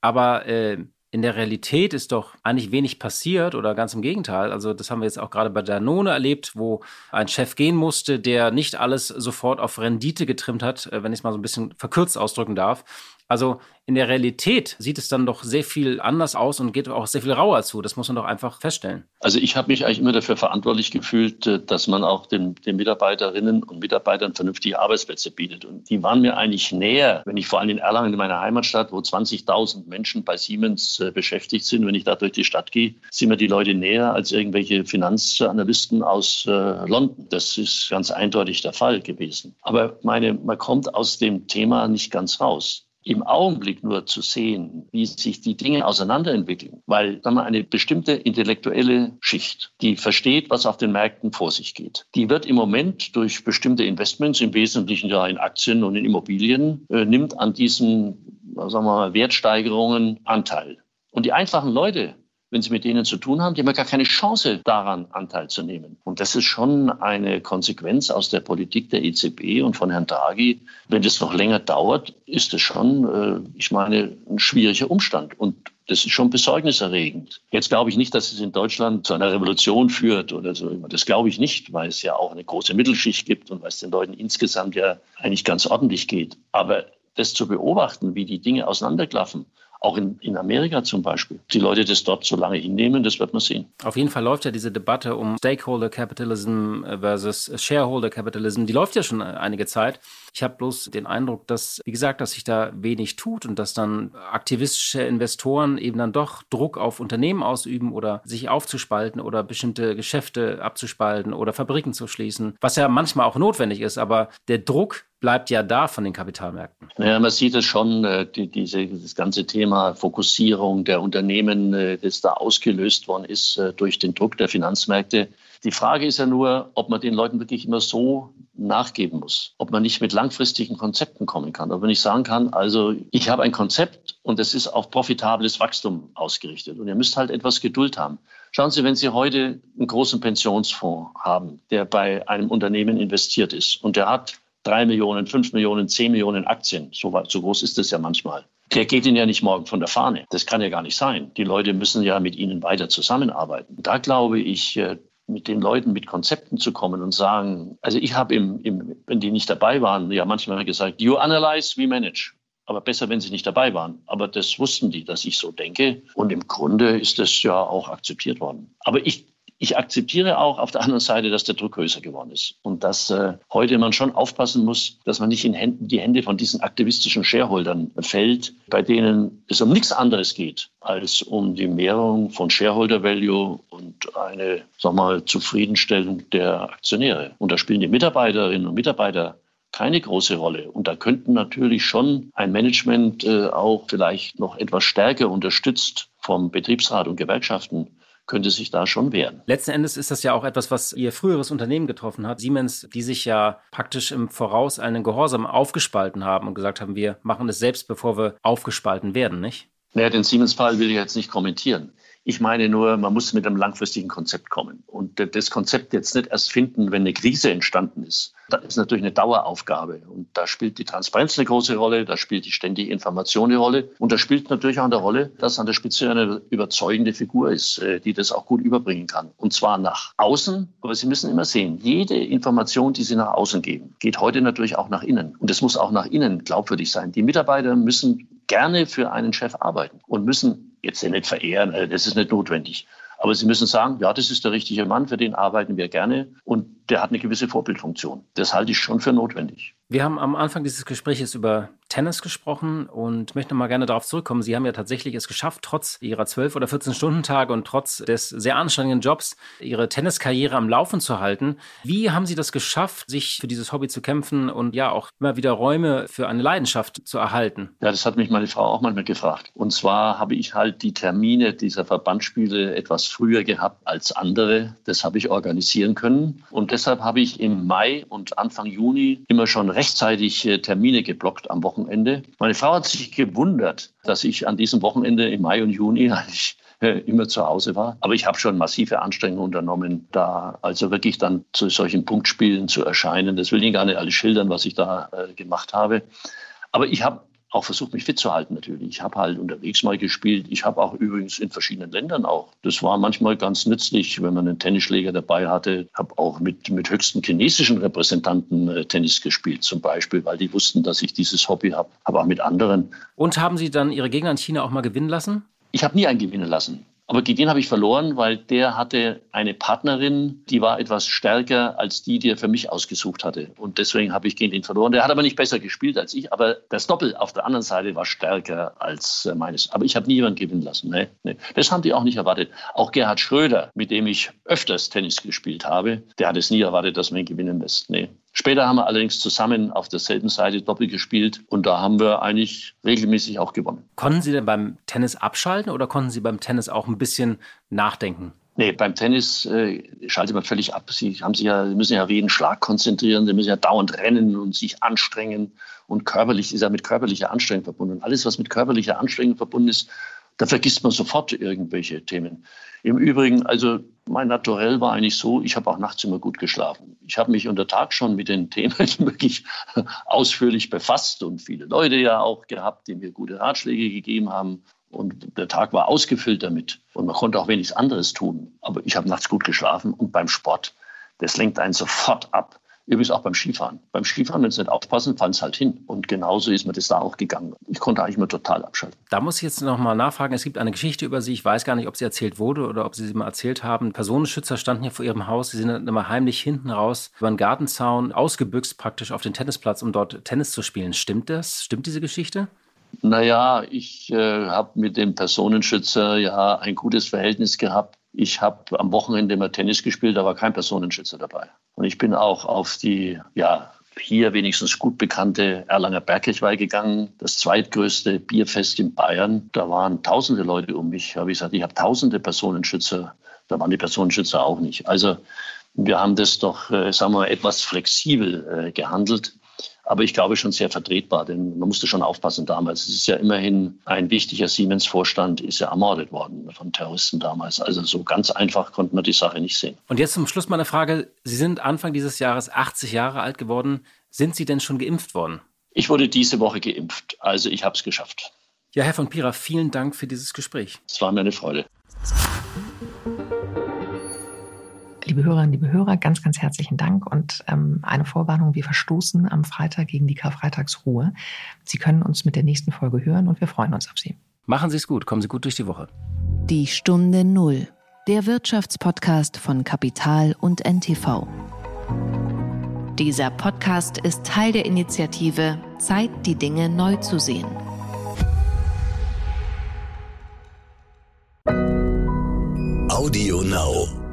Speaker 5: Aber äh, in der Realität ist doch eigentlich wenig passiert oder ganz im Gegenteil. Also das haben wir jetzt auch gerade bei Danone erlebt, wo ein Chef gehen musste, der nicht alles sofort auf Rendite getrimmt hat, äh, wenn ich es mal so ein bisschen verkürzt ausdrücken darf, also in der Realität sieht es dann doch sehr viel anders aus und geht auch sehr viel rauer zu. Das muss man doch einfach feststellen.
Speaker 3: Also ich habe mich eigentlich immer dafür verantwortlich gefühlt, äh, dass man auch den, den Mitarbeiterinnen und Mitarbeitern vernünftige Arbeitsplätze bietet. Und die waren mir eigentlich näher, wenn ich vor allem in Erlangen, in meiner Heimatstadt, wo 20.000 Menschen bei Siemens äh, beschäftigt sind, wenn ich da durch die Stadt gehe, sind mir die Leute näher als irgendwelche Finanzanalysten aus äh, London. Das ist ganz eindeutig der Fall gewesen. Aber meine, man kommt aus dem Thema nicht ganz raus im Augenblick nur zu sehen, wie sich die Dinge auseinanderentwickeln, weil sagen eine bestimmte intellektuelle Schicht, die versteht, was auf den Märkten vor sich geht, die wird im Moment durch bestimmte Investments, im Wesentlichen ja in Aktien und in Immobilien, äh, nimmt an diesen sagen wir mal, Wertsteigerungen Anteil. Und die einfachen Leute, wenn Sie mit denen zu tun haben, die haben gar keine Chance daran, Anteil zu nehmen. Und das ist schon eine Konsequenz aus der Politik der EZB und von Herrn Draghi. Wenn das noch länger dauert, ist das schon, äh, ich meine, ein schwieriger Umstand. Und das ist schon besorgniserregend. Jetzt glaube ich nicht, dass es in Deutschland zu einer Revolution führt oder so. Das glaube ich nicht, weil es ja auch eine große Mittelschicht gibt und weil es den Leuten insgesamt ja eigentlich ganz ordentlich geht. Aber das zu beobachten, wie die Dinge auseinanderklaffen auch in, in Amerika zum Beispiel. Die Leute das dort so lange hinnehmen, das wird man sehen.
Speaker 5: Auf jeden Fall läuft ja diese Debatte um Stakeholder Capitalism versus Shareholder Capitalism, die läuft ja schon einige Zeit. Ich habe bloß den Eindruck, dass, wie gesagt, dass sich da wenig tut und dass dann aktivistische Investoren eben dann doch Druck auf Unternehmen ausüben oder sich aufzuspalten oder bestimmte Geschäfte abzuspalten oder Fabriken zu schließen, was ja manchmal auch notwendig ist. Aber der Druck bleibt ja da von den Kapitalmärkten.
Speaker 3: Ja, man sieht es schon, äh, die, diese, das ganze Thema Fokussierung der Unternehmen, äh, das da ausgelöst worden ist äh, durch den Druck der Finanzmärkte. Die Frage ist ja nur, ob man den Leuten wirklich immer so nachgeben muss, ob man nicht mit langfristigen Konzepten kommen kann. Aber wenn ich sagen kann, also ich habe ein Konzept und es ist auf profitables Wachstum ausgerichtet und ihr müsst halt etwas Geduld haben. Schauen Sie, wenn Sie heute einen großen Pensionsfonds haben, der bei einem Unternehmen investiert ist und der hat drei Millionen, fünf Millionen, zehn Millionen Aktien. So, so groß ist es ja manchmal. Der geht Ihnen ja nicht morgen von der Fahne. Das kann ja gar nicht sein. Die Leute müssen ja mit Ihnen weiter zusammenarbeiten. Da glaube ich, äh, mit den Leuten mit Konzepten zu kommen und sagen, also ich habe im, im, wenn die nicht dabei waren, ja manchmal gesagt, you analyze, we manage. Aber besser, wenn sie nicht dabei waren. Aber das wussten die, dass ich so denke. Und im Grunde ist das ja auch akzeptiert worden. Aber ich ich akzeptiere auch auf der anderen Seite, dass der Druck größer geworden ist und dass äh, heute man schon aufpassen muss, dass man nicht in Händen, die Hände von diesen aktivistischen Shareholdern fällt, bei denen es um nichts anderes geht als um die Mehrung von Shareholder Value und eine, sag mal, Zufriedenstellung der Aktionäre. Und da spielen die Mitarbeiterinnen und Mitarbeiter keine große Rolle. Und da könnten natürlich schon ein Management äh, auch vielleicht noch etwas stärker unterstützt vom Betriebsrat und Gewerkschaften könnte sich da schon wehren.
Speaker 5: Letzten Endes ist das ja auch etwas, was Ihr früheres Unternehmen getroffen hat. Siemens, die sich ja praktisch im Voraus einen Gehorsam aufgespalten haben und gesagt haben, wir machen es selbst, bevor wir aufgespalten werden, nicht?
Speaker 3: Naja, den Siemens-Fall will ich jetzt nicht kommentieren. Ich meine nur, man muss mit einem langfristigen Konzept kommen. Und das Konzept jetzt nicht erst finden, wenn eine Krise entstanden ist. Das ist natürlich eine Daueraufgabe. Und da spielt die Transparenz eine große Rolle, da spielt die ständige Information eine Rolle. Und da spielt natürlich auch eine Rolle, dass an der Spitze eine überzeugende Figur ist, äh, die das auch gut überbringen kann. Und zwar nach außen, aber Sie müssen immer sehen, jede Information, die Sie nach außen geben, geht heute natürlich auch nach innen. Und es muss auch nach innen glaubwürdig sein. Die Mitarbeiter müssen gerne für einen Chef arbeiten und müssen jetzt nicht verehren, äh, das ist nicht notwendig. Aber Sie müssen sagen, ja, das ist der richtige Mann, für den arbeiten wir gerne und der hat eine gewisse Vorbildfunktion. Das halte ich schon für notwendig.
Speaker 5: Wir haben am Anfang dieses Gesprächs über Tennis gesprochen und möchte mal gerne darauf zurückkommen. Sie haben ja tatsächlich es geschafft, trotz Ihrer 12 oder 14 Stunden Tage und trotz des sehr anstrengenden Jobs, Ihre Tenniskarriere am Laufen zu halten. Wie haben Sie das geschafft, sich für dieses Hobby zu kämpfen und ja auch immer wieder Räume für eine Leidenschaft zu erhalten?
Speaker 3: Ja, das hat mich meine Frau auch manchmal gefragt. Und zwar habe ich halt die Termine dieser Verbandsspiele etwas früher gehabt als andere. Das habe ich organisieren können. Und deshalb habe ich im Mai und Anfang Juni immer schon rechtzeitig äh, Termine geblockt am Wochenende Wochenende. Meine Frau hat sich gewundert, dass ich an diesem Wochenende im Mai und Juni eigentlich äh, immer zu Hause war. Aber ich habe schon massive Anstrengungen unternommen, da also wirklich dann zu solchen Punktspielen zu erscheinen. Das will ich gar nicht alles schildern, was ich da äh, gemacht habe. Aber ich habe auch versucht, mich fit zu halten natürlich. Ich habe halt unterwegs mal gespielt. Ich habe auch übrigens in verschiedenen Ländern auch. Das war manchmal ganz nützlich, wenn man einen Tennisschläger dabei hatte. Ich habe auch mit, mit höchsten chinesischen Repräsentanten äh, Tennis gespielt zum Beispiel, weil die wussten, dass ich dieses Hobby habe. Aber auch mit anderen.
Speaker 5: Und haben Sie dann Ihre Gegner in China auch mal gewinnen lassen?
Speaker 3: Ich habe nie einen gewinnen lassen. Aber gegen den habe ich verloren, weil der hatte eine Partnerin, die war etwas stärker als die, die er für mich ausgesucht hatte. Und deswegen habe ich gegen den verloren. Der hat aber nicht besser gespielt als ich, aber das Doppel auf der anderen Seite war stärker als äh, meines. Aber ich habe nie jemanden gewinnen lassen. Nee, nee. Das haben die auch nicht erwartet. Auch Gerhard Schröder, mit dem ich öfters Tennis gespielt habe, der hat es nie erwartet, dass man ihn gewinnen lässt. Nee. Später haben wir allerdings zusammen auf derselben Seite Doppel gespielt und da haben wir eigentlich regelmäßig auch gewonnen.
Speaker 5: Konnten Sie denn beim Tennis abschalten oder konnten Sie beim Tennis auch ein bisschen nachdenken?
Speaker 3: Nee, beim Tennis äh, schaltet man völlig ab. Sie, haben sich ja, Sie müssen ja jeden Schlag konzentrieren, Sie müssen ja dauernd rennen und sich anstrengen. Und körperlich ist ja mit körperlicher Anstrengung verbunden. Und alles, was mit körperlicher Anstrengung verbunden ist, da vergisst man sofort irgendwelche Themen. Im Übrigen, also mein Naturell war eigentlich so, ich habe auch nachts immer gut geschlafen. Ich habe mich unter Tag schon mit den Themen wirklich ausführlich befasst und viele Leute ja auch gehabt, die mir gute Ratschläge gegeben haben. Und der Tag war ausgefüllt damit. Und man konnte auch wenig anderes tun. Aber ich habe nachts gut geschlafen und beim Sport, das lenkt einen sofort ab. Übrigens auch beim Skifahren. Beim Skifahren, wenn sie nicht aufpassen, fallen sie halt hin. Und genauso ist mir das da auch gegangen. Ich konnte eigentlich immer total abschalten.
Speaker 5: Da muss ich jetzt nochmal nachfragen. Es gibt eine Geschichte über Sie. Ich weiß gar nicht, ob sie erzählt wurde oder ob Sie sie mal erzählt haben. Personenschützer standen hier vor Ihrem Haus. Sie sind dann immer heimlich hinten raus über einen Gartenzaun ausgebüxt praktisch auf den Tennisplatz, um dort Tennis zu spielen. Stimmt das? Stimmt diese Geschichte?
Speaker 3: Naja, ich äh, habe mit dem Personenschützer ja ein gutes Verhältnis gehabt. Ich habe am Wochenende immer Tennis gespielt, da war kein Personenschützer dabei. Und ich bin auch auf die, ja, hier wenigstens gut bekannte Erlanger Bergkirchweih gegangen, das zweitgrößte Bierfest in Bayern. Da waren tausende Leute um mich. Habe ich gesagt, ich habe tausende Personenschützer. Da waren die Personenschützer auch nicht. Also wir haben das doch, äh, sagen wir mal, etwas flexibel äh, gehandelt aber ich glaube schon sehr vertretbar, denn man musste schon aufpassen damals. Es ist ja immerhin ein wichtiger Siemens-Vorstand ist ja ermordet worden von Terroristen damals. Also so ganz einfach konnte man die Sache nicht sehen.
Speaker 5: Und jetzt zum Schluss meine Frage. Sie sind Anfang dieses Jahres 80 Jahre alt geworden. Sind Sie denn schon geimpft worden?
Speaker 3: Ich wurde diese Woche geimpft. Also ich habe es geschafft.
Speaker 5: Ja, Herr von Pira, vielen Dank für dieses Gespräch.
Speaker 3: Es war mir eine Freude.
Speaker 4: Liebe Hörerinnen, liebe Hörer, ganz, ganz herzlichen Dank und ähm, eine Vorwarnung, wir verstoßen am Freitag gegen die Karfreitagsruhe. Sie können uns mit der nächsten Folge hören und wir freuen uns auf Sie.
Speaker 5: Machen Sie es gut, kommen Sie gut durch die Woche.
Speaker 2: Die Stunde Null, der Wirtschaftspodcast von Kapital und NTV. Dieser Podcast ist Teil der Initiative Zeit, die Dinge neu zu sehen.
Speaker 1: Audio Now.